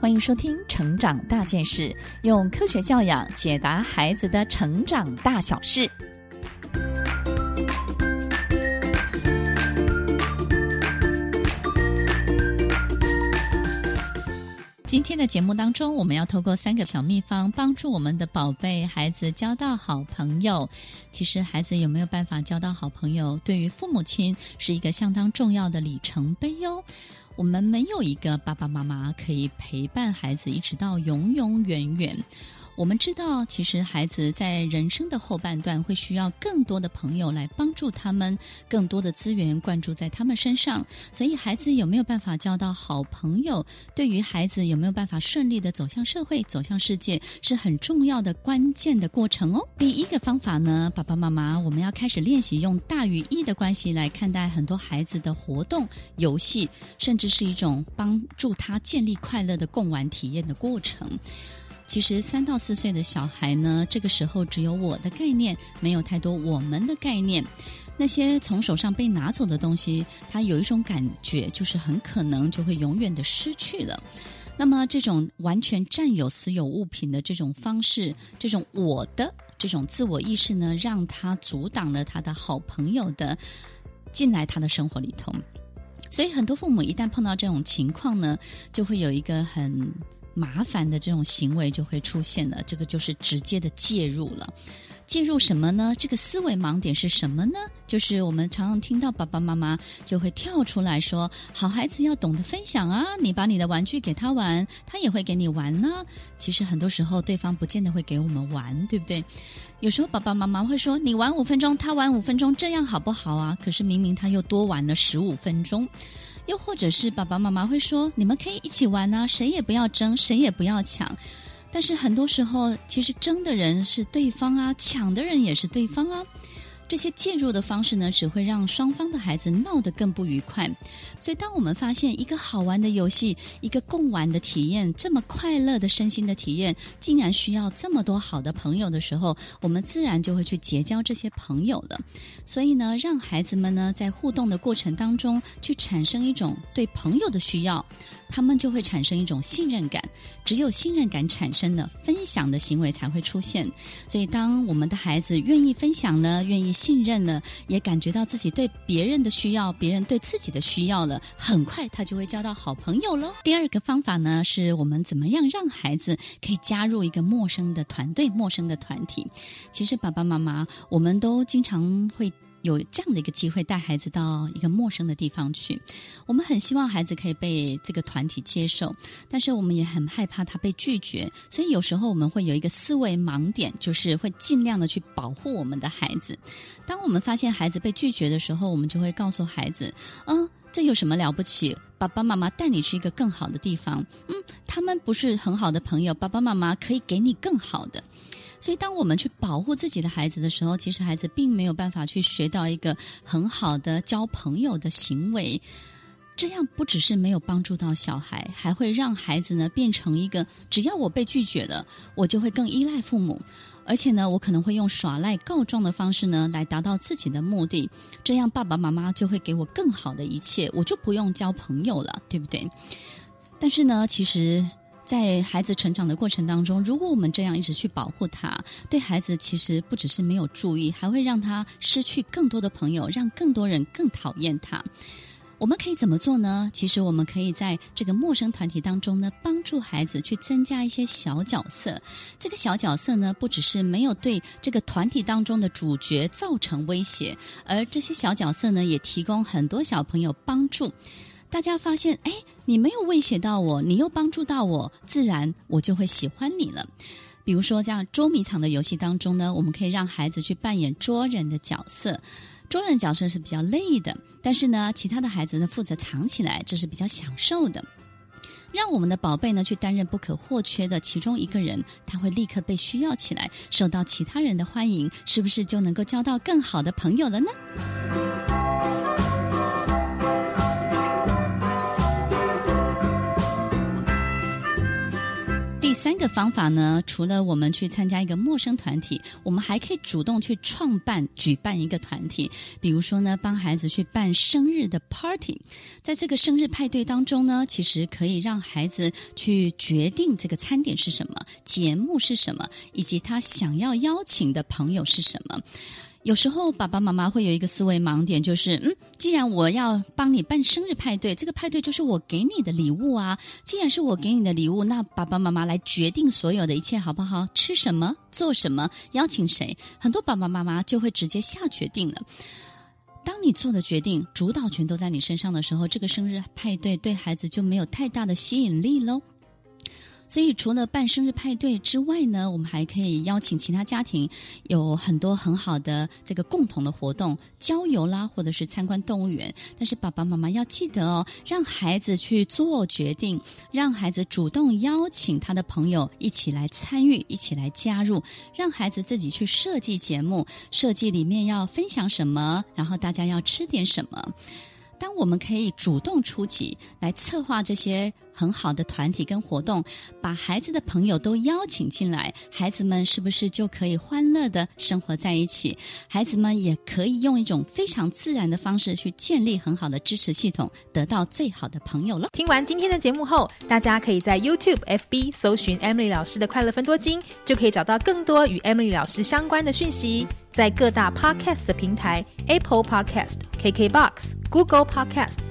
欢迎收听《成长大件事》，用科学教养解答孩子的成长大小事。今天的节目当中，我们要透过三个小秘方，帮助我们的宝贝孩子交到好朋友。其实，孩子有没有办法交到好朋友，对于父母亲是一个相当重要的里程碑哟。我们没有一个爸爸妈妈可以陪伴孩子一直到永永远远。我们知道，其实孩子在人生的后半段会需要更多的朋友来帮助他们，更多的资源灌注在他们身上。所以，孩子有没有办法交到好朋友，对于孩子有没有办法顺利的走向社会、走向世界，是很重要的关键的过程哦。第一个方法呢，爸爸妈妈，我们要开始练习用大于一的关系来看待很多孩子的活动、游戏，甚至是一种帮助他建立快乐的共玩体验的过程。其实三到四岁的小孩呢，这个时候只有我的概念，没有太多我们的概念。那些从手上被拿走的东西，他有一种感觉，就是很可能就会永远的失去了。那么这种完全占有私有物品的这种方式，这种我的这种自我意识呢，让他阻挡了他的好朋友的进来他的生活里头。所以很多父母一旦碰到这种情况呢，就会有一个很。麻烦的这种行为就会出现了，这个就是直接的介入了。介入什么呢？这个思维盲点是什么呢？就是我们常常听到爸爸妈妈就会跳出来说：“好孩子要懂得分享啊，你把你的玩具给他玩，他也会给你玩呢。”其实很多时候对方不见得会给我们玩，对不对？有时候爸爸妈妈会说：“你玩五分钟，他玩五分钟，这样好不好啊？”可是明明他又多玩了十五分钟。又或者是爸爸妈妈会说：“你们可以一起玩啊，谁也不要争，谁也不要抢。”但是很多时候，其实争的人是对方啊，抢的人也是对方啊。这些介入的方式呢，只会让双方的孩子闹得更不愉快。所以，当我们发现一个好玩的游戏、一个共玩的体验，这么快乐的身心的体验，竟然需要这么多好的朋友的时候，我们自然就会去结交这些朋友了。所以呢，让孩子们呢，在互动的过程当中，去产生一种对朋友的需要，他们就会产生一种信任感。只有信任感产生了，分享的行为才会出现。所以，当我们的孩子愿意分享了，愿意。信任呢，也感觉到自己对别人的需要，别人对自己的需要了，很快他就会交到好朋友喽。第二个方法呢，是我们怎么样让孩子可以加入一个陌生的团队、陌生的团体。其实爸爸妈妈，我们都经常会。有这样的一个机会带孩子到一个陌生的地方去，我们很希望孩子可以被这个团体接受，但是我们也很害怕他被拒绝，所以有时候我们会有一个思维盲点，就是会尽量的去保护我们的孩子。当我们发现孩子被拒绝的时候，我们就会告诉孩子：“嗯，这有什么了不起？爸爸妈妈带你去一个更好的地方。嗯，他们不是很好的朋友，爸爸妈妈可以给你更好的。”所以，当我们去保护自己的孩子的时候，其实孩子并没有办法去学到一个很好的交朋友的行为。这样不只是没有帮助到小孩，还会让孩子呢变成一个只要我被拒绝了，我就会更依赖父母，而且呢，我可能会用耍赖告状的方式呢来达到自己的目的。这样爸爸妈妈就会给我更好的一切，我就不用交朋友了，对不对？但是呢，其实。在孩子成长的过程当中，如果我们这样一直去保护他，对孩子其实不只是没有注意，还会让他失去更多的朋友，让更多人更讨厌他。我们可以怎么做呢？其实我们可以在这个陌生团体当中呢，帮助孩子去增加一些小角色。这个小角色呢，不只是没有对这个团体当中的主角造成威胁，而这些小角色呢，也提供很多小朋友帮助。大家发现，哎，你没有威胁到我，你又帮助到我，自然我就会喜欢你了。比如说，像捉迷藏的游戏当中呢，我们可以让孩子去扮演捉人的角色。捉人角色是比较累的，但是呢，其他的孩子呢负责藏起来，这是比较享受的。让我们的宝贝呢去担任不可或缺的其中一个人，他会立刻被需要起来，受到其他人的欢迎，是不是就能够交到更好的朋友了呢？第三个方法呢，除了我们去参加一个陌生团体，我们还可以主动去创办、举办一个团体。比如说呢，帮孩子去办生日的 party，在这个生日派对当中呢，其实可以让孩子去决定这个餐点是什么、节目是什么，以及他想要邀请的朋友是什么。有时候爸爸妈妈会有一个思维盲点，就是嗯，既然我要帮你办生日派对，这个派对就是我给你的礼物啊。既然是我给你的礼物，那爸爸妈妈来决定所有的一切好不好？吃什么？做什么？邀请谁？很多爸爸妈妈就会直接下决定了。当你做的决定，主导权都在你身上的时候，这个生日派对对孩子就没有太大的吸引力喽。所以，除了办生日派对之外呢，我们还可以邀请其他家庭，有很多很好的这个共同的活动，郊游啦，或者是参观动物园。但是，爸爸妈妈要记得哦，让孩子去做决定，让孩子主动邀请他的朋友一起来参与，一起来加入，让孩子自己去设计节目，设计里面要分享什么，然后大家要吃点什么。当我们可以主动出击来策划这些很好的团体跟活动，把孩子的朋友都邀请进来，孩子们是不是就可以欢乐的生活在一起？孩子们也可以用一种非常自然的方式去建立很好的支持系统，得到最好的朋友了。听完今天的节目后，大家可以在 YouTube、FB 搜寻 Emily 老师的快乐分多金，就可以找到更多与 Emily 老师相关的讯息。在各大 Podcast 的平台，Apple Podcast、KKBox、Google Podcast、